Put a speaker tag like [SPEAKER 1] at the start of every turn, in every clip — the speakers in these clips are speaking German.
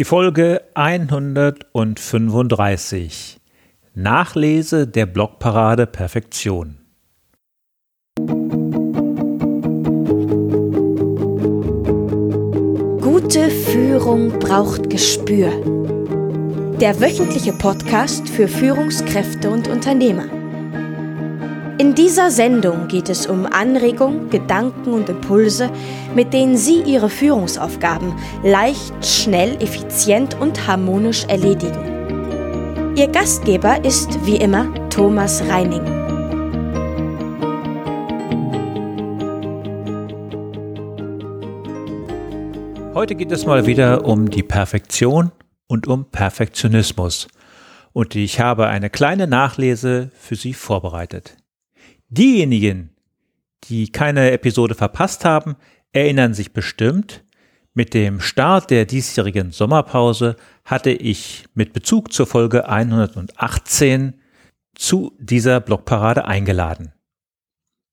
[SPEAKER 1] Die Folge 135. Nachlese der Blogparade Perfektion.
[SPEAKER 2] Gute Führung braucht Gespür. Der wöchentliche Podcast für Führungskräfte und Unternehmer. In dieser Sendung geht es um Anregungen, Gedanken und Impulse, mit denen Sie Ihre Führungsaufgaben leicht, schnell, effizient und harmonisch erledigen. Ihr Gastgeber ist wie immer Thomas Reining.
[SPEAKER 1] Heute geht es mal wieder um die Perfektion und um Perfektionismus. Und ich habe eine kleine Nachlese für Sie vorbereitet. Diejenigen, die keine Episode verpasst haben, erinnern sich bestimmt, mit dem Start der diesjährigen Sommerpause hatte ich mit Bezug zur Folge 118 zu dieser Blogparade eingeladen.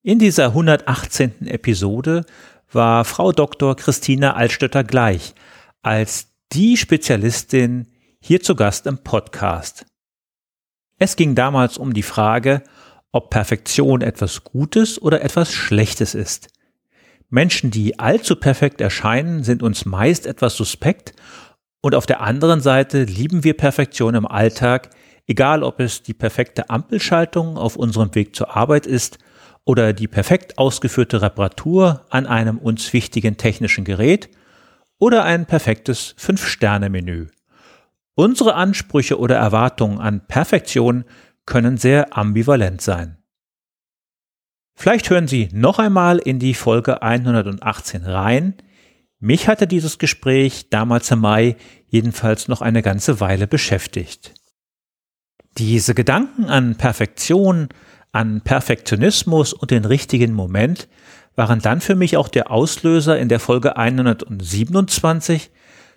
[SPEAKER 1] In dieser 118. Episode war Frau Dr. Christina Altstötter gleich als die Spezialistin hier zu Gast im Podcast. Es ging damals um die Frage, ob Perfektion etwas Gutes oder etwas Schlechtes ist. Menschen, die allzu perfekt erscheinen, sind uns meist etwas suspekt und auf der anderen Seite lieben wir Perfektion im Alltag, egal ob es die perfekte Ampelschaltung auf unserem Weg zur Arbeit ist oder die perfekt ausgeführte Reparatur an einem uns wichtigen technischen Gerät oder ein perfektes Fünf-Sterne-Menü. Unsere Ansprüche oder Erwartungen an Perfektion können sehr ambivalent sein. Vielleicht hören Sie noch einmal in die Folge 118 rein. Mich hatte dieses Gespräch damals im Mai jedenfalls noch eine ganze Weile beschäftigt. Diese Gedanken an Perfektion, an Perfektionismus und den richtigen Moment waren dann für mich auch der Auslöser in der Folge 127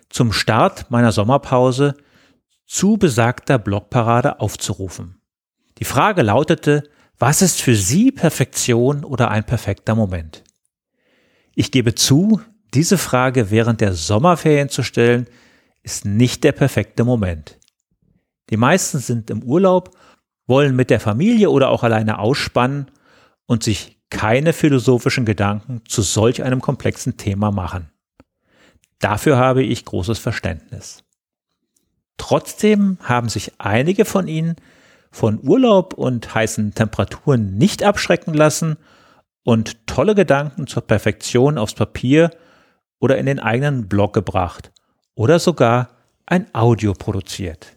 [SPEAKER 1] zum Start meiner Sommerpause zu besagter Blogparade aufzurufen. Die Frage lautete, was ist für Sie Perfektion oder ein perfekter Moment? Ich gebe zu, diese Frage während der Sommerferien zu stellen, ist nicht der perfekte Moment. Die meisten sind im Urlaub, wollen mit der Familie oder auch alleine ausspannen und sich keine philosophischen Gedanken zu solch einem komplexen Thema machen. Dafür habe ich großes Verständnis. Trotzdem haben sich einige von Ihnen von Urlaub und heißen Temperaturen nicht abschrecken lassen und tolle Gedanken zur Perfektion aufs Papier oder in den eigenen Blog gebracht oder sogar ein Audio produziert.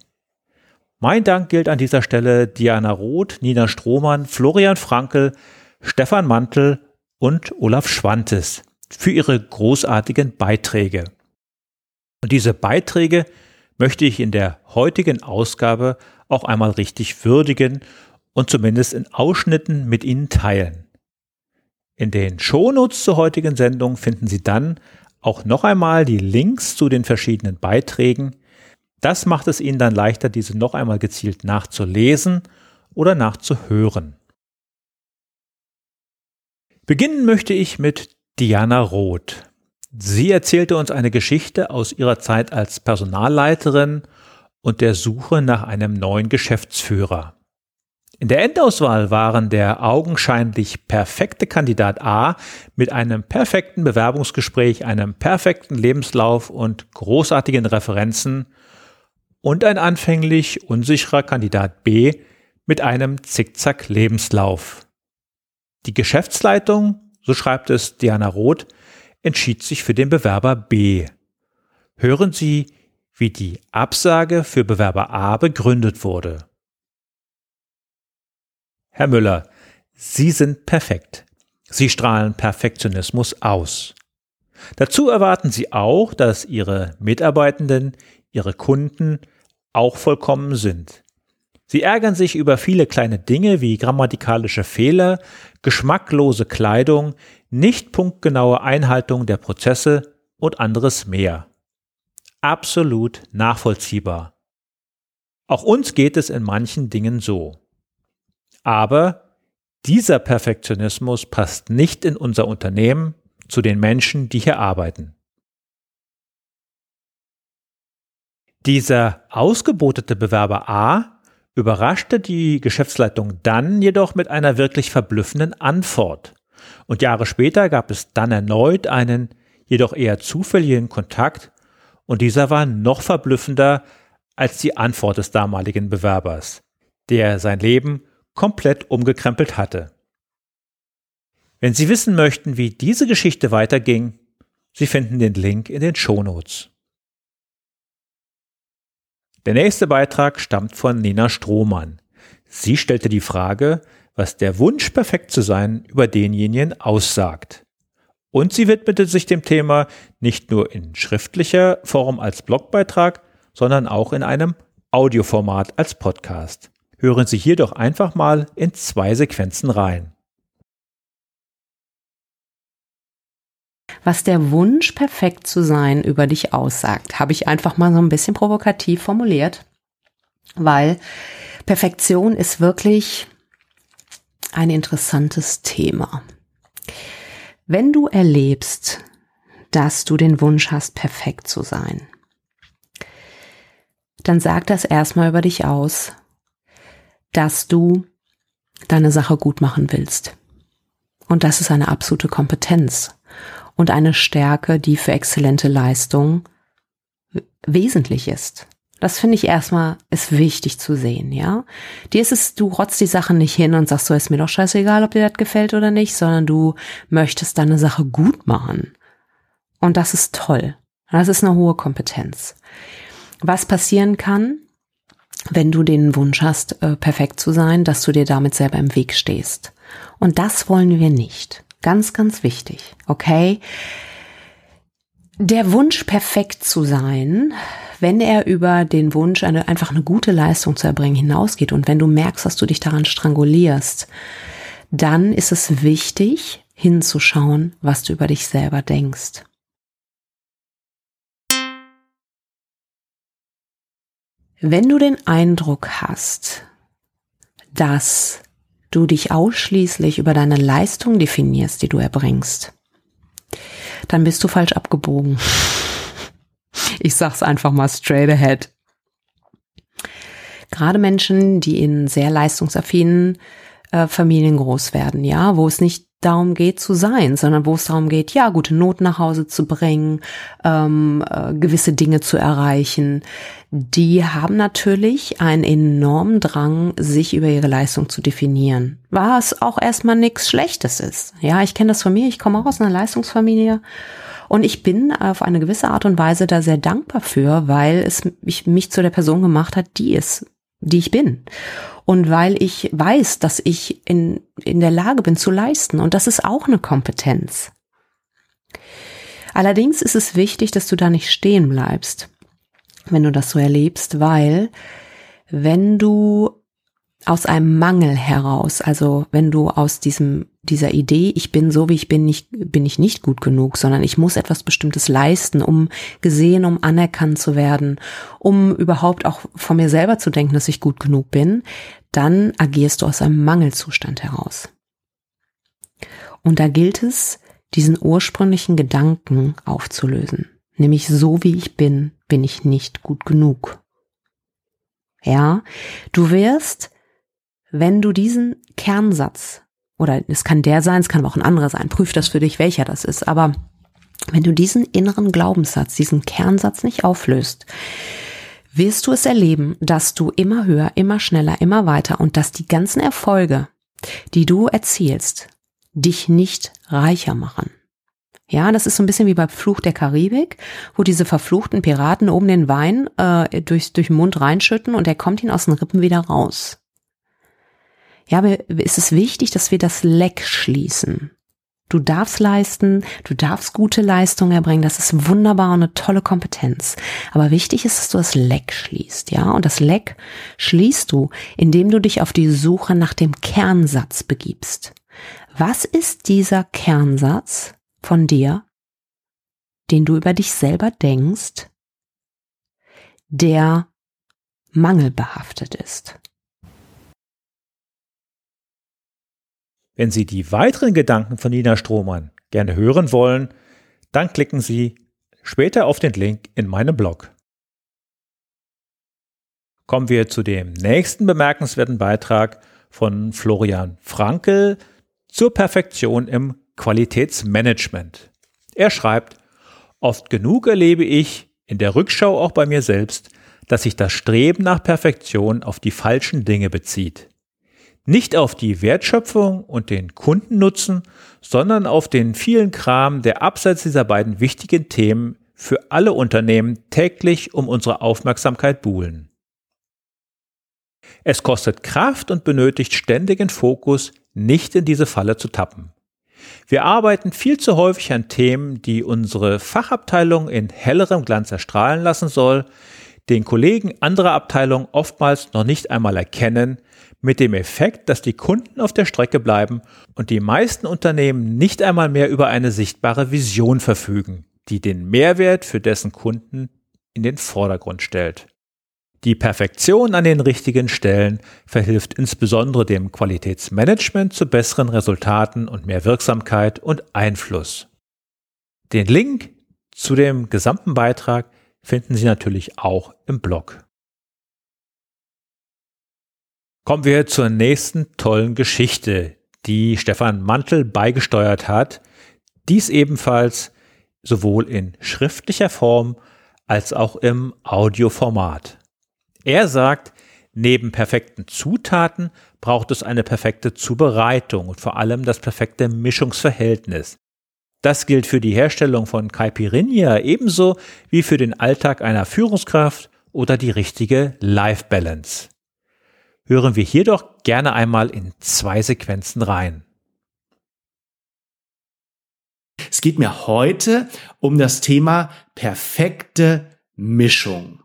[SPEAKER 1] Mein Dank gilt an dieser Stelle Diana Roth, Nina Strohmann, Florian Frankel, Stefan Mantel und Olaf Schwantes für ihre großartigen Beiträge. Und diese Beiträge möchte ich in der heutigen Ausgabe auch einmal richtig würdigen und zumindest in Ausschnitten mit Ihnen teilen. In den Shownotes zur heutigen Sendung finden Sie dann auch noch einmal die Links zu den verschiedenen Beiträgen. Das macht es Ihnen dann leichter, diese noch einmal gezielt nachzulesen oder nachzuhören. Beginnen möchte ich mit Diana Roth. Sie erzählte uns eine Geschichte aus ihrer Zeit als Personalleiterin und der Suche nach einem neuen Geschäftsführer. In der Endauswahl waren der augenscheinlich perfekte Kandidat A mit einem perfekten Bewerbungsgespräch, einem perfekten Lebenslauf und großartigen Referenzen und ein anfänglich unsicherer Kandidat B mit einem Zickzack-Lebenslauf. Die Geschäftsleitung, so schreibt es Diana Roth, entschied sich für den Bewerber B. Hören Sie wie die Absage für Bewerber A begründet wurde. Herr Müller, Sie sind perfekt. Sie strahlen Perfektionismus aus. Dazu erwarten Sie auch, dass Ihre Mitarbeitenden, Ihre Kunden auch vollkommen sind. Sie ärgern sich über viele kleine Dinge wie grammatikalische Fehler, geschmacklose Kleidung, nicht punktgenaue Einhaltung der Prozesse und anderes mehr absolut nachvollziehbar. Auch uns geht es in manchen Dingen so. Aber dieser Perfektionismus passt nicht in unser Unternehmen zu den Menschen, die hier arbeiten. Dieser ausgebotete Bewerber A überraschte die Geschäftsleitung dann jedoch mit einer wirklich verblüffenden Antwort. Und Jahre später gab es dann erneut einen jedoch eher zufälligen Kontakt und dieser war noch verblüffender als die Antwort des damaligen Bewerbers, der sein Leben komplett umgekrempelt hatte. Wenn Sie wissen möchten, wie diese Geschichte weiterging, Sie finden den Link in den Shownotes. Der nächste Beitrag stammt von Nina Strohmann. Sie stellte die Frage, was der Wunsch, perfekt zu sein, über denjenigen aussagt. Und sie widmete sich dem Thema nicht nur in schriftlicher Form als Blogbeitrag, sondern auch in einem Audioformat als Podcast. Hören Sie hier doch einfach mal in zwei Sequenzen rein.
[SPEAKER 3] Was der Wunsch, perfekt zu sein, über dich aussagt, habe ich einfach mal so ein bisschen provokativ formuliert, weil Perfektion ist wirklich ein interessantes Thema. Wenn du erlebst, dass du den Wunsch hast, perfekt zu sein, dann sag das erstmal über dich aus, dass du deine Sache gut machen willst. Und das ist eine absolute Kompetenz und eine Stärke, die für exzellente Leistung wesentlich ist. Das finde ich erstmal ist wichtig zu sehen, ja. Dir ist es, du rotzt die Sachen nicht hin und sagst so, ist mir doch scheißegal, ob dir das gefällt oder nicht, sondern du möchtest deine Sache gut machen. Und das ist toll. Das ist eine hohe Kompetenz. Was passieren kann, wenn du den Wunsch hast, äh, perfekt zu sein, dass du dir damit selber im Weg stehst. Und das wollen wir nicht. Ganz, ganz wichtig. Okay? Der Wunsch, perfekt zu sein, wenn er über den Wunsch, eine, einfach eine gute Leistung zu erbringen, hinausgeht und wenn du merkst, dass du dich daran strangulierst, dann ist es wichtig, hinzuschauen, was du über dich selber denkst. Wenn du den Eindruck hast, dass du dich ausschließlich über deine Leistung definierst, die du erbringst, dann bist du falsch abgebogen. Ich sag's einfach mal straight ahead. Gerade Menschen, die in sehr leistungsaffinen äh, Familien groß werden, ja, wo es nicht darum geht zu sein, sondern wo es darum geht, ja, gute Noten nach Hause zu bringen, ähm, äh, gewisse Dinge zu erreichen. Die haben natürlich einen enormen Drang, sich über ihre Leistung zu definieren, was auch erstmal nichts Schlechtes ist. Ja, ich kenne das von mir, ich komme auch aus einer Leistungsfamilie und ich bin auf eine gewisse Art und Weise da sehr dankbar für, weil es mich, mich zu der Person gemacht hat, die es, die ich bin. Und weil ich weiß, dass ich in, in der Lage bin zu leisten. Und das ist auch eine Kompetenz. Allerdings ist es wichtig, dass du da nicht stehen bleibst, wenn du das so erlebst, weil wenn du aus einem Mangel heraus, also wenn du aus diesem dieser Idee, ich bin so wie ich bin, nicht, bin ich nicht gut genug, sondern ich muss etwas Bestimmtes leisten, um gesehen, um anerkannt zu werden, um überhaupt auch von mir selber zu denken, dass ich gut genug bin, dann agierst du aus einem Mangelzustand heraus. Und da gilt es, diesen ursprünglichen Gedanken aufzulösen. Nämlich so wie ich bin, bin ich nicht gut genug. Ja, du wirst wenn du diesen Kernsatz, oder es kann der sein, es kann aber auch ein anderer sein, prüf das für dich, welcher das ist, aber wenn du diesen inneren Glaubenssatz, diesen Kernsatz nicht auflöst, wirst du es erleben, dass du immer höher, immer schneller, immer weiter und dass die ganzen Erfolge, die du erzielst, dich nicht reicher machen. Ja, das ist so ein bisschen wie bei Fluch der Karibik, wo diese verfluchten Piraten oben den Wein äh, durch, durch den Mund reinschütten und er kommt ihnen aus den Rippen wieder raus. Ja, ist es wichtig, dass wir das Leck schließen. Du darfst leisten, du darfst gute Leistungen erbringen, das ist wunderbar und eine tolle Kompetenz. Aber wichtig ist, dass du das Leck schließt, ja? Und das Leck schließt du, indem du dich auf die Suche nach dem Kernsatz begibst. Was ist dieser Kernsatz von dir, den du über dich selber denkst, der mangelbehaftet ist?
[SPEAKER 1] Wenn Sie die weiteren Gedanken von Nina Strohmann gerne hören wollen, dann klicken Sie später auf den Link in meinem Blog. kommen wir zu dem nächsten bemerkenswerten Beitrag von Florian Frankel zur Perfektion im Qualitätsmanagement. Er schreibt, oft genug erlebe ich, in der Rückschau auch bei mir selbst, dass sich das Streben nach Perfektion auf die falschen Dinge bezieht. Nicht auf die Wertschöpfung und den Kundennutzen, sondern auf den vielen Kram, der abseits dieser beiden wichtigen Themen für alle Unternehmen täglich um unsere Aufmerksamkeit buhlen. Es kostet Kraft und benötigt ständigen Fokus, nicht in diese Falle zu tappen. Wir arbeiten viel zu häufig an Themen, die unsere Fachabteilung in hellerem Glanz erstrahlen lassen soll, den Kollegen anderer Abteilungen oftmals noch nicht einmal erkennen, mit dem Effekt, dass die Kunden auf der Strecke bleiben und die meisten Unternehmen nicht einmal mehr über eine sichtbare Vision verfügen, die den Mehrwert für dessen Kunden in den Vordergrund stellt. Die Perfektion an den richtigen Stellen verhilft insbesondere dem Qualitätsmanagement zu besseren Resultaten und mehr Wirksamkeit und Einfluss. Den Link zu dem gesamten Beitrag finden Sie natürlich auch im Blog. Kommen wir zur nächsten tollen Geschichte, die Stefan Mantel beigesteuert hat. Dies ebenfalls sowohl in schriftlicher Form als auch im Audioformat. Er sagt, neben perfekten Zutaten braucht es eine perfekte Zubereitung und vor allem das perfekte Mischungsverhältnis. Das gilt für die Herstellung von Caipirinha ebenso wie für den Alltag einer Führungskraft oder die richtige Life Balance. Hören wir hier doch gerne einmal in zwei Sequenzen rein.
[SPEAKER 4] Es geht mir heute um das Thema perfekte Mischung.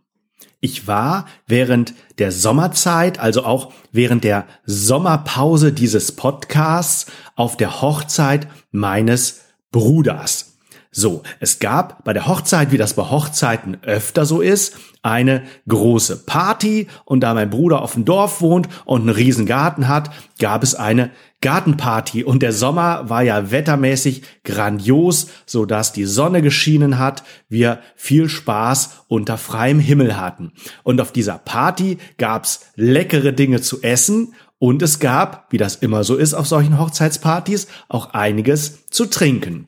[SPEAKER 4] Ich war während der Sommerzeit, also auch während der Sommerpause dieses Podcasts, auf der Hochzeit meines Bruders. So, es gab bei der Hochzeit, wie das bei Hochzeiten öfter so ist, eine große Party und da mein Bruder auf dem Dorf wohnt und einen riesen Garten hat, gab es eine Gartenparty und der Sommer war ja wettermäßig grandios, so dass die Sonne geschienen hat, wir viel Spaß unter freiem Himmel hatten. Und auf dieser Party gab's leckere Dinge zu essen und es gab, wie das immer so ist auf solchen Hochzeitspartys, auch einiges zu trinken.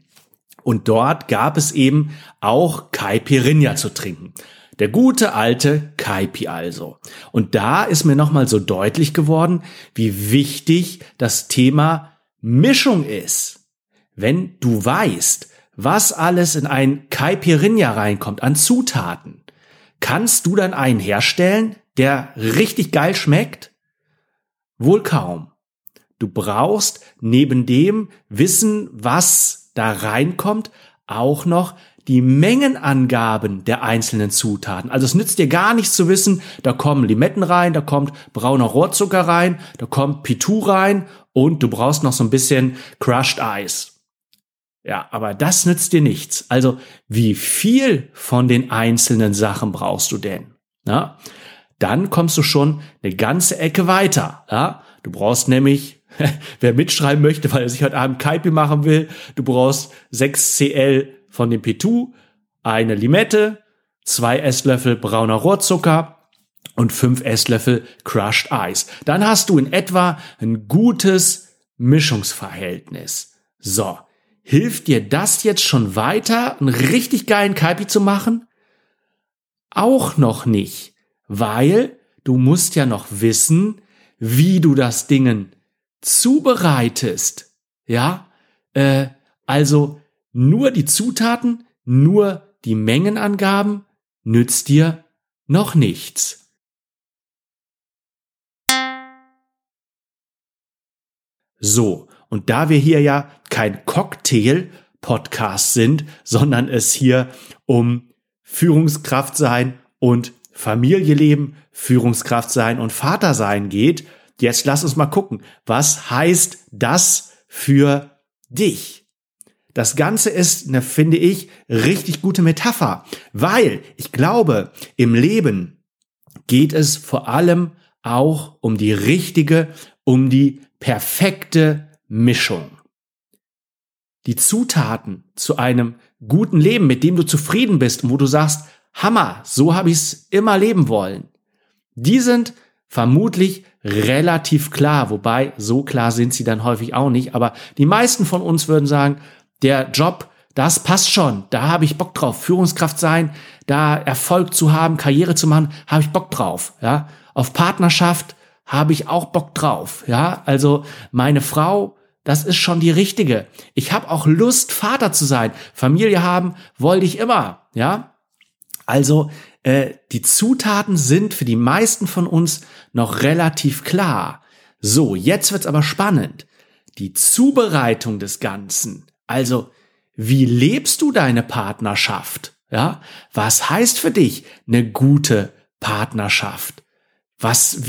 [SPEAKER 4] Und dort gab es eben auch Caipirinha zu trinken. Der gute alte Kaipi also. Und da ist mir nochmal so deutlich geworden, wie wichtig das Thema Mischung ist. Wenn du weißt, was alles in ein Caipirinha reinkommt an Zutaten, kannst du dann einen herstellen, der richtig geil schmeckt? Wohl kaum. Du brauchst neben dem Wissen, was da reinkommt, auch noch die Mengenangaben der einzelnen Zutaten. Also es nützt dir gar nichts zu wissen, da kommen Limetten rein, da kommt brauner Rohrzucker rein, da kommt Pitou rein und du brauchst noch so ein bisschen Crushed Ice. Ja, aber das nützt dir nichts. Also wie viel von den einzelnen Sachen brauchst du denn? Ja, dann kommst du schon eine ganze Ecke weiter. Ja, du brauchst nämlich Wer mitschreiben möchte, weil er sich heute Abend Kaipi machen will, du brauchst 6 CL von dem P2, eine Limette, zwei Esslöffel brauner Rohrzucker und fünf Esslöffel Crushed Ice. Dann hast du in etwa ein gutes Mischungsverhältnis. So. Hilft dir das jetzt schon weiter, einen richtig geilen Kaipi zu machen? Auch noch nicht, weil du musst ja noch wissen, wie du das Dingen zubereitest, ja, äh, also nur die Zutaten, nur die Mengenangaben nützt dir noch nichts. So, und da wir hier ja kein Cocktail-Podcast sind, sondern es hier um Führungskraft sein und Familie leben, Führungskraft sein und Vater sein geht, Jetzt lass uns mal gucken, was heißt das für dich? Das Ganze ist, ne, finde ich, richtig gute Metapher, weil ich glaube, im Leben geht es vor allem auch um die richtige, um die perfekte Mischung. Die Zutaten zu einem guten Leben, mit dem du zufrieden bist und wo du sagst, Hammer, so habe ich es immer leben wollen. Die sind vermutlich relativ klar, wobei so klar sind sie dann häufig auch nicht, aber die meisten von uns würden sagen, der Job, das passt schon, da habe ich Bock drauf, Führungskraft sein, da Erfolg zu haben, Karriere zu machen, habe ich Bock drauf, ja? Auf Partnerschaft habe ich auch Bock drauf, ja? Also meine Frau, das ist schon die richtige. Ich habe auch Lust Vater zu sein, Familie haben wollte ich immer, ja? Also äh, die Zutaten sind für die meisten von uns noch relativ klar. So, jetzt wird's aber spannend. Die Zubereitung des Ganzen, also wie lebst du deine Partnerschaft? Ja, was heißt für dich eine gute Partnerschaft? Was,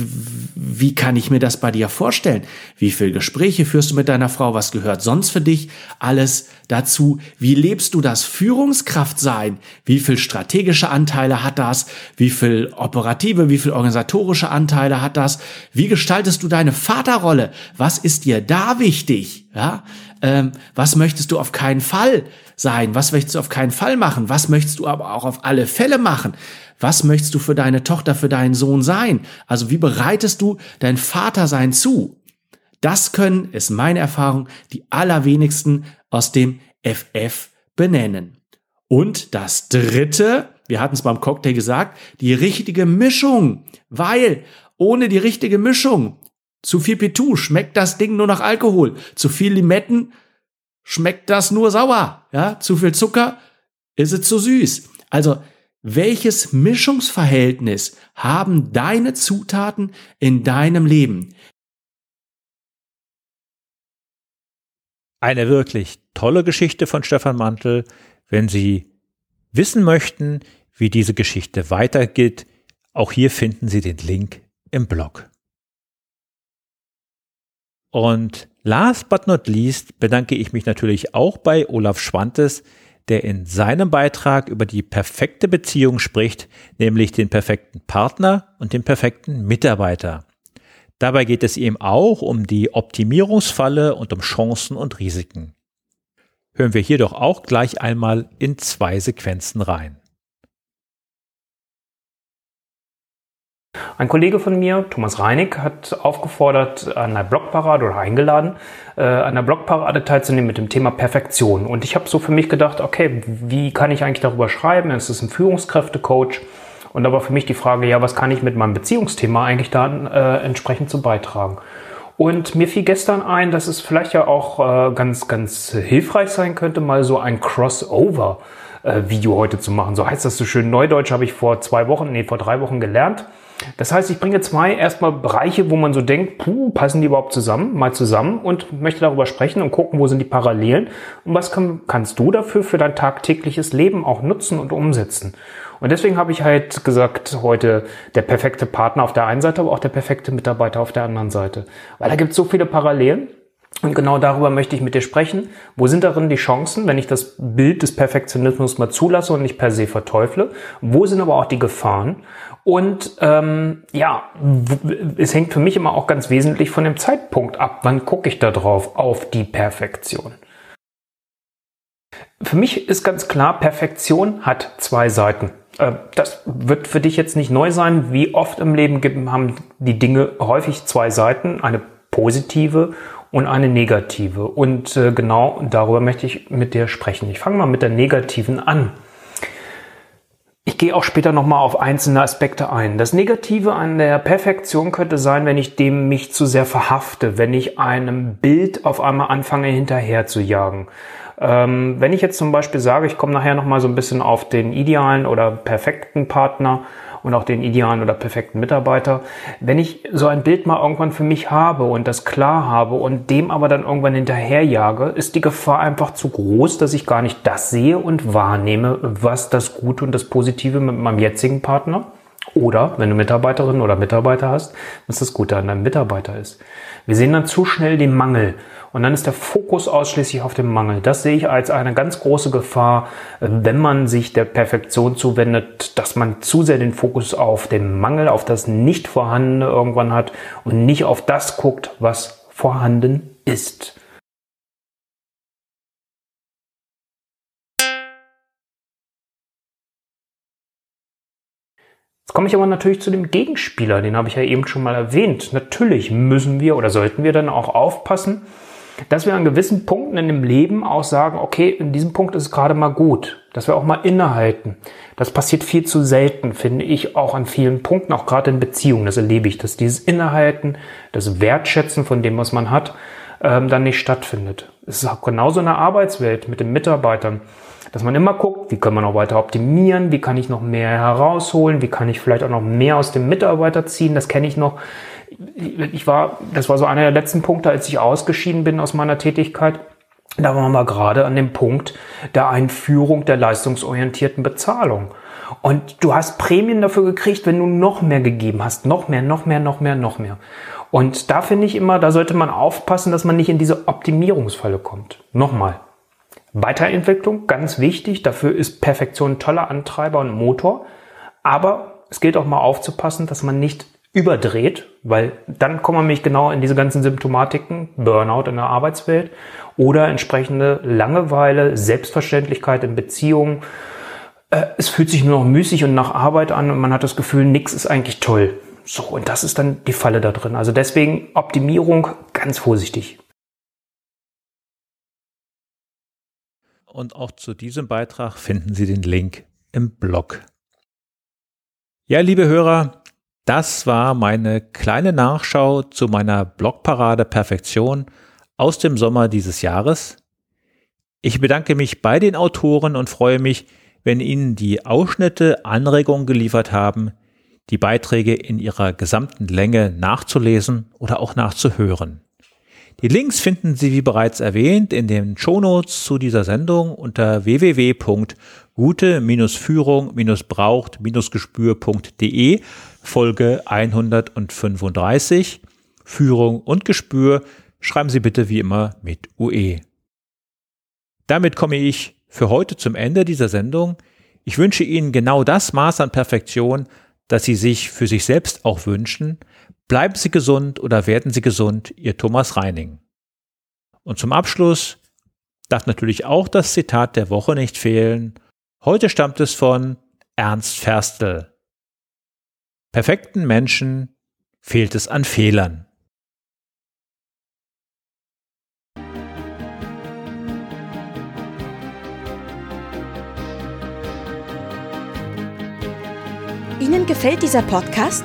[SPEAKER 4] wie kann ich mir das bei dir vorstellen? Wie viele Gespräche führst du mit deiner Frau? Was gehört sonst für dich alles dazu? Wie lebst du das Führungskraft sein? Wie viel strategische Anteile hat das? Wie viel operative, wie viel organisatorische Anteile hat das? Wie gestaltest du deine Vaterrolle? Was ist dir da wichtig? Ja, ähm, was möchtest du auf keinen Fall sein? Was möchtest du auf keinen Fall machen? Was möchtest du aber auch auf alle Fälle machen? Was möchtest du für deine Tochter, für deinen Sohn sein? Also wie bereitest du dein Vatersein zu? Das können, ist meine Erfahrung, die allerwenigsten aus dem FF benennen. Und das dritte, wir hatten es beim Cocktail gesagt, die richtige Mischung. Weil ohne die richtige Mischung, zu viel Pitou, schmeckt das Ding nur nach Alkohol. Zu viel Limetten, schmeckt das nur sauer. Ja, zu viel Zucker, ist es zu süß. Also welches Mischungsverhältnis haben deine Zutaten in deinem Leben?
[SPEAKER 1] Eine wirklich tolle Geschichte von Stefan Mantel. Wenn Sie wissen möchten, wie diese Geschichte weitergeht, auch hier finden Sie den Link im Blog. Und last but not least bedanke ich mich natürlich auch bei Olaf Schwantes, der in seinem Beitrag über die perfekte Beziehung spricht, nämlich den perfekten Partner und den perfekten Mitarbeiter. Dabei geht es ihm auch um die Optimierungsfalle und um Chancen und Risiken. Hören wir hier doch auch gleich einmal in zwei Sequenzen rein.
[SPEAKER 5] Ein Kollege von mir, Thomas Reinig, hat aufgefordert, an einer Blogparade oder eingeladen, äh, an einer Blogparade teilzunehmen mit dem Thema Perfektion. Und ich habe so für mich gedacht, okay, wie kann ich eigentlich darüber schreiben? Es ist ein Führungskräftecoach. Und da war für mich die Frage, ja, was kann ich mit meinem Beziehungsthema eigentlich da äh, entsprechend zu beitragen? Und mir fiel gestern ein, dass es vielleicht ja auch äh, ganz, ganz hilfreich sein könnte, mal so ein Crossover äh, heute zu machen. So heißt das so schön neudeutsch, habe ich vor zwei Wochen, nee, vor drei Wochen gelernt. Das heißt, ich bringe zwei erstmal Bereiche, wo man so denkt, puh, passen die überhaupt zusammen, mal zusammen und möchte darüber sprechen und gucken, wo sind die Parallelen und was kann, kannst du dafür für dein tagtägliches Leben auch nutzen und umsetzen. Und deswegen habe ich halt gesagt, heute der perfekte Partner auf der einen Seite, aber auch der perfekte Mitarbeiter auf der anderen Seite. Weil da gibt es so viele Parallelen. Und genau darüber möchte ich mit dir sprechen. Wo sind darin die Chancen, wenn ich das Bild des Perfektionismus mal zulasse und nicht per se verteufle? Wo sind aber auch die Gefahren? Und ähm, ja, es hängt für mich immer auch ganz wesentlich von dem Zeitpunkt ab. Wann gucke ich da drauf auf die Perfektion? Für mich ist ganz klar, Perfektion hat zwei Seiten. Äh, das wird für dich jetzt nicht neu sein. Wie oft im Leben haben die Dinge häufig zwei Seiten, eine positive und eine negative. Und äh, genau darüber möchte ich mit dir sprechen. Ich fange mal mit der negativen an. Ich gehe auch später nochmal auf einzelne Aspekte ein. Das Negative an der Perfektion könnte sein, wenn ich dem mich zu sehr verhafte, wenn ich einem Bild auf einmal anfange hinterher zu jagen. Ähm, wenn ich jetzt zum Beispiel sage, ich komme nachher nochmal so ein bisschen auf den idealen oder perfekten Partner und auch den idealen oder perfekten Mitarbeiter. Wenn ich so ein Bild mal irgendwann für mich habe und das klar habe und dem aber dann irgendwann hinterherjage, ist die Gefahr einfach zu groß, dass ich gar nicht das sehe und wahrnehme, was das Gute und das Positive mit meinem jetzigen Partner oder wenn du Mitarbeiterinnen oder Mitarbeiter hast, was das Gute an deinem Mitarbeiter ist. Wir sehen dann zu schnell den Mangel und dann ist der Fokus ausschließlich auf dem Mangel. Das sehe ich als eine ganz große Gefahr, wenn man sich der Perfektion zuwendet, dass man zu sehr den Fokus auf den Mangel, auf das Nicht-Vorhandene irgendwann hat und nicht auf das guckt, was vorhanden ist. Jetzt komme ich aber natürlich zu dem Gegenspieler, den habe ich ja eben schon mal erwähnt. Natürlich müssen wir oder sollten wir dann auch aufpassen, dass wir an gewissen Punkten in dem Leben auch sagen, okay, in diesem Punkt ist es gerade mal gut, dass wir auch mal innehalten. Das passiert viel zu selten, finde ich, auch an vielen Punkten, auch gerade in Beziehungen, das erlebe ich, dass dieses Innehalten, das Wertschätzen von dem, was man hat, ähm, dann nicht stattfindet. Es ist auch genauso in der Arbeitswelt mit den Mitarbeitern, dass man immer guckt, wie können wir noch weiter optimieren, wie kann ich noch mehr herausholen, wie kann ich vielleicht auch noch mehr aus dem Mitarbeiter ziehen, das kenne ich noch ich war, das war so einer der letzten Punkte, als ich ausgeschieden bin aus meiner Tätigkeit. Da waren wir gerade an dem Punkt der Einführung der leistungsorientierten Bezahlung. Und du hast Prämien dafür gekriegt, wenn du noch mehr gegeben hast. Noch mehr, noch mehr, noch mehr, noch mehr. Und da finde ich immer, da sollte man aufpassen, dass man nicht in diese Optimierungsfalle kommt. Nochmal. Weiterentwicklung, ganz wichtig. Dafür ist Perfektion ein toller Antreiber und Motor. Aber es gilt auch mal aufzupassen, dass man nicht überdreht, weil dann kommen wir nämlich genau in diese ganzen Symptomatiken, Burnout in der Arbeitswelt oder entsprechende Langeweile, Selbstverständlichkeit in Beziehungen. Äh, es fühlt sich nur noch müßig und nach Arbeit an und man hat das Gefühl, nichts ist eigentlich toll. So, und das ist dann die Falle da drin. Also deswegen Optimierung ganz vorsichtig.
[SPEAKER 1] Und auch zu diesem Beitrag finden Sie den Link im Blog. Ja, liebe Hörer, das war meine kleine Nachschau zu meiner Blogparade Perfektion aus dem Sommer dieses Jahres. Ich bedanke mich bei den Autoren und freue mich, wenn Ihnen die Ausschnitte Anregungen geliefert haben, die Beiträge in ihrer gesamten Länge nachzulesen oder auch nachzuhören. Die Links finden Sie wie bereits erwähnt in den Shownotes zu dieser Sendung unter www.gute-führung-braucht-gespür.de Folge 135. Führung und Gespür schreiben Sie bitte wie immer mit UE. Damit komme ich für heute zum Ende dieser Sendung. Ich wünsche Ihnen genau das Maß an Perfektion, das Sie sich für sich selbst auch wünschen. Bleiben Sie gesund oder werden Sie gesund, Ihr Thomas Reining. Und zum Abschluss darf natürlich auch das Zitat der Woche nicht fehlen. Heute stammt es von Ernst Ferstel. Perfekten Menschen fehlt es an Fehlern.
[SPEAKER 2] Ihnen gefällt dieser Podcast?